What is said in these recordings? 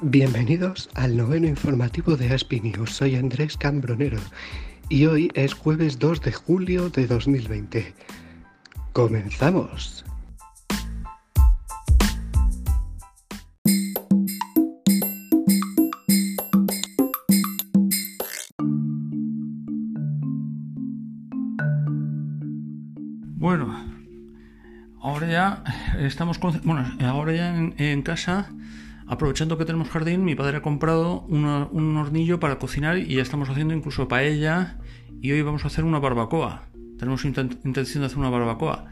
Bienvenidos al noveno informativo de Aspi. Soy Andrés Cambronero y hoy es jueves 2 de julio de 2020. ¡Comenzamos! Ahora ya estamos con, bueno, ahora ya en, casa Aprovechando que tenemos jardín, mi padre ha comprado un hornillo para cocinar y ya estamos haciendo incluso paella y hoy vamos a hacer una barbacoa. Tenemos intención de hacer una barbacoa.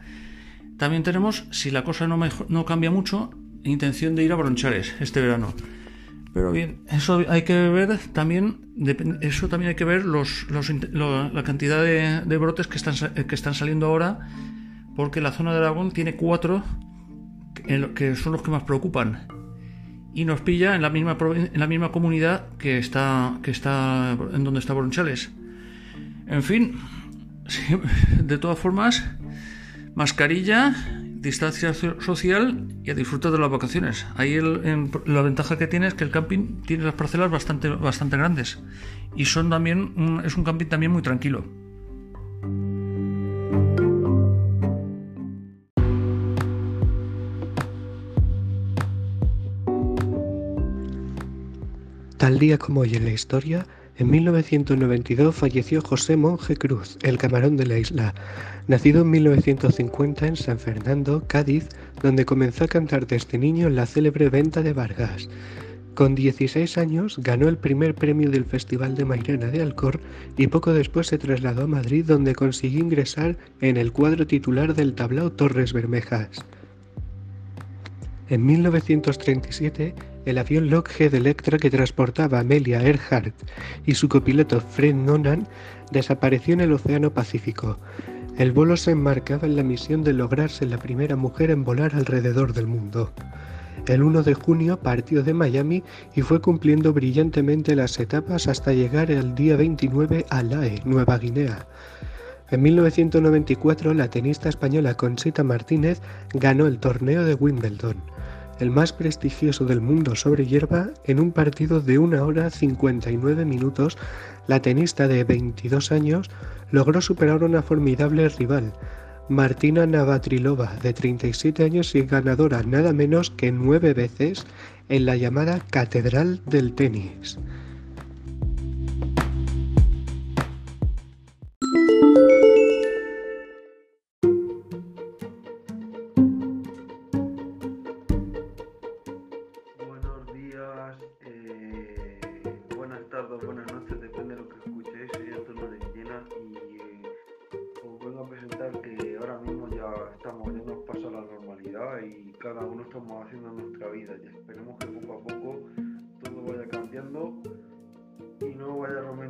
También tenemos, si la cosa no, no cambia mucho, intención de ir a Bronchares este verano. Pero bien, eso hay que ver también, eso también hay que ver los, la cantidad de, brotes que están, que están saliendo ahora, porque la zona de Aragón tiene cuatro que son los que más preocupan y nos pilla en la misma, en la misma comunidad que está, que está en donde está Bronchales. En fin, de todas formas, mascarilla, distancia social y a disfrutar de las vacaciones. Ahí la ventaja que tiene es que el camping tiene las parcelas bastante, bastante grandes y son también es un camping también muy tranquilo. Tal día como hoy en la historia, en 1992 falleció José Monje Cruz, el camarón de la isla, nacido en 1950 en San Fernando, Cádiz, donde comenzó a cantar desde niño en la célebre venta de Vargas. Con 16 años ganó el primer premio del Festival de Mairena de Alcor y poco después se trasladó a Madrid donde consiguió ingresar en el cuadro titular del tablao Torres Bermejas. En 1937 el avión Lockheed Electra que transportaba a Amelia Earhart y su copiloto Fred Nonan desapareció en el Océano Pacífico. El vuelo se enmarcaba en la misión de lograrse la primera mujer en volar alrededor del mundo. El 1 de junio partió de Miami y fue cumpliendo brillantemente las etapas hasta llegar el día 29 a Lae, Nueva Guinea. En 1994 la tenista española Conchita Martínez ganó el torneo de Wimbledon el más prestigioso del mundo sobre hierba, en un partido de 1 hora 59 minutos, la tenista de 22 años logró superar a una formidable rival, Martina Navratrilova, de 37 años y ganadora nada menos que nueve veces en la llamada Catedral del Tenis. Cada uno estamos haciendo nuestra vida. Y esperemos que poco a poco todo vaya cambiando y no vaya rompiendo ningún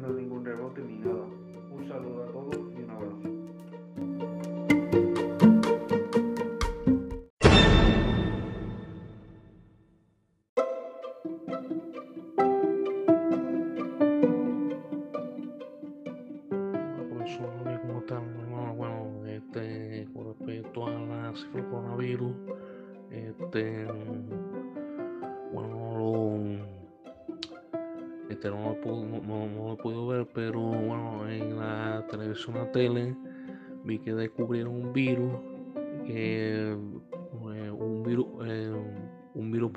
Este, bueno, este no, lo puedo, ver, pero bueno, en la televisión, la tele, vi que descubrieron un virus, eh, un virus, eh, un virus,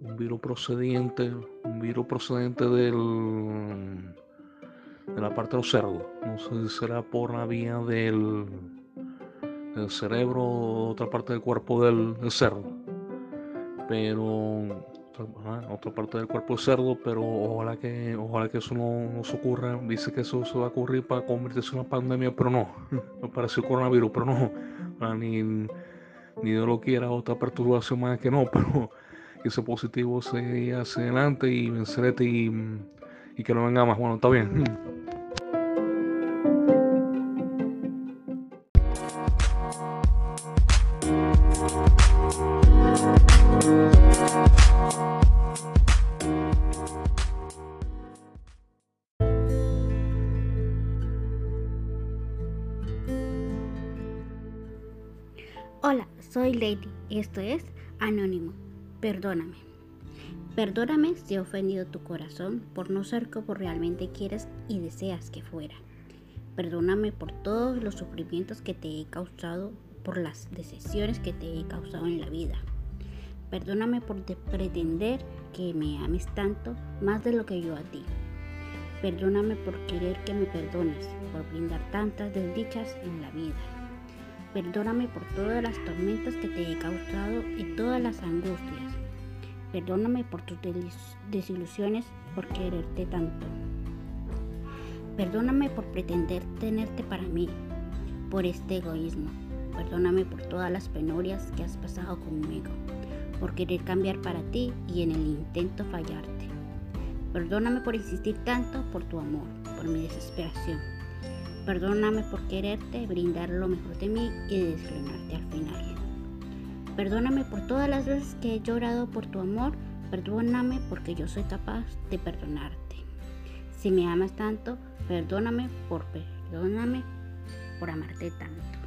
un virus procedente, un virus procedente del de la parte de los cerdos. No sé si será por la vía del el cerebro, otra parte del cuerpo del, cerdo. Pero otra parte del cuerpo del cerdo, pero ojalá que, ojalá que eso no, se ocurra. Dice que eso se va a ocurrir para convertirse en una pandemia, pero no. Me parece el coronavirus, pero no. Ni, ni Dios lo quiera, otra perturbación más que no, pero ese positivo se hacia adelante y vencerete y, y que no venga más. Bueno, está bien. Hola, soy Lady esto es Anónimo. Perdóname. Perdóname si he ofendido tu corazón por no ser como realmente quieres y deseas que fuera. Perdóname por todos los sufrimientos que te he causado, por las decisiones que te he causado en la vida. Perdóname por pretender que me ames tanto más de lo que yo a ti. Perdóname por querer que me perdones, por brindar tantas desdichas en la vida. Perdóname por todas las tormentas que te he causado y todas las angustias. Perdóname por tus desilusiones, por quererte tanto. Perdóname por pretender tenerte para mí, por este egoísmo. Perdóname por todas las penurias que has pasado conmigo, por querer cambiar para ti y en el intento fallarte. Perdóname por insistir tanto por tu amor, por mi desesperación. Perdóname por quererte, brindar lo mejor de mí y desilusionarte al final. Perdóname por todas las veces que he llorado por tu amor. Perdóname porque yo soy capaz de perdonarte. Si me amas tanto, perdóname por perdóname por amarte tanto.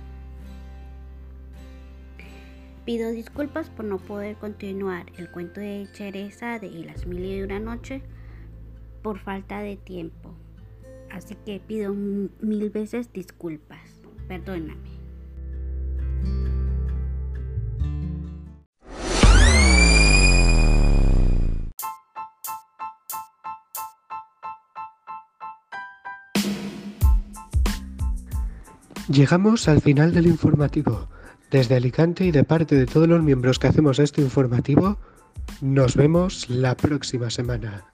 Pido disculpas por no poder continuar el cuento de Chereza de Las Mil y una noche por falta de tiempo. Así que pido mil veces disculpas. Perdóname. Llegamos al final del informativo. Desde Alicante y de parte de todos los miembros que hacemos este informativo, nos vemos la próxima semana.